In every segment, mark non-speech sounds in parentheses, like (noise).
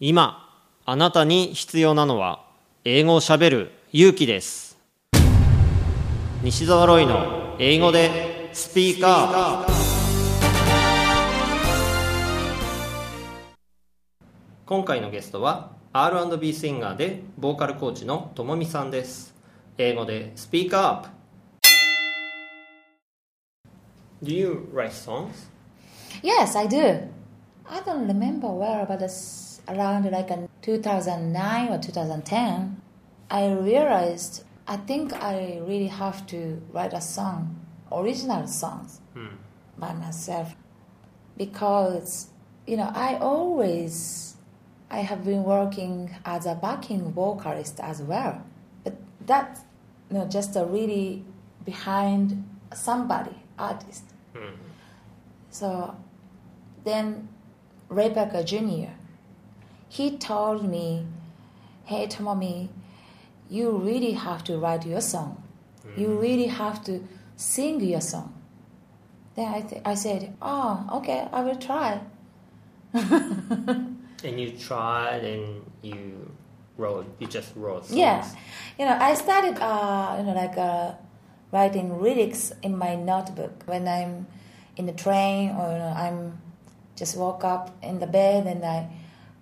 今あなたに必要なのは英語をしゃべる勇気です西澤ロイの英語でスピーカー今回のゲストは R&B シンガーでボーカルコーチのともみさんです英語でスピーカーアップ Do you write songs? Yes, I do. I don't remember where, but it's around like in 2009 or 2010. I realized I think I really have to write a song, original songs, hmm. by myself, because you know I always I have been working as a backing vocalist as well, but that's you know just a really behind somebody artist. Hmm. So then Ray Parker Jr. He told me, "Hey Tomomi, you really have to write your song. You really have to sing your song." Then I, th- I said, "Oh, okay, I will try." (laughs) And you tried and you wrote, you just wrote songs. Yeah, you know, I started, uh, you know, like uh, writing lyrics in my notebook when I'm in the train or you know, I'm just woke up in the bed and I,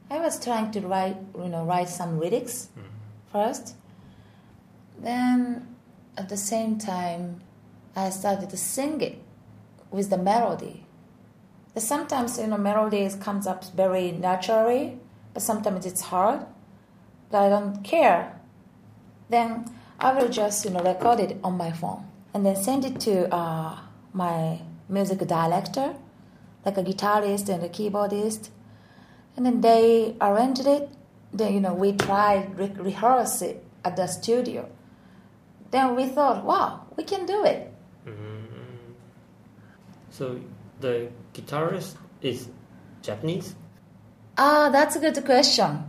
I was trying to write, you know, write some lyrics first. Then at the same time, I started to sing it with the melody. But sometimes you know melodies comes up very naturally, but sometimes it's hard. But I don't care. Then I will just you know record it on my phone and then send it to uh, my music director, like a guitarist and a keyboardist, and then they arranged it. Then you know we tried re- rehearse it at the studio. Then we thought, wow, we can do it. So the guitarist is Japanese? Ah, that's a good question.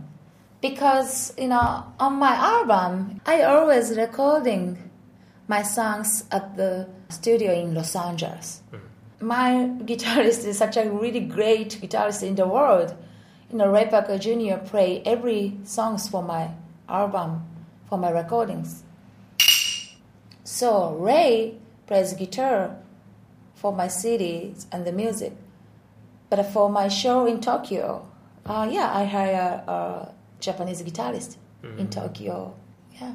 Because, you know, on my album, I always recording my songs at the studio in Los Angeles. My guitarist is such a really great guitarist in the world you know, Ray Parker Jr. play every songs for my album, for my recordings. So Ray plays guitar for my CDs and the music. But for my show in Tokyo, uh, yeah, I hire a, Japanese guitarist mm-hmm. in mm. Tokyo. Yeah.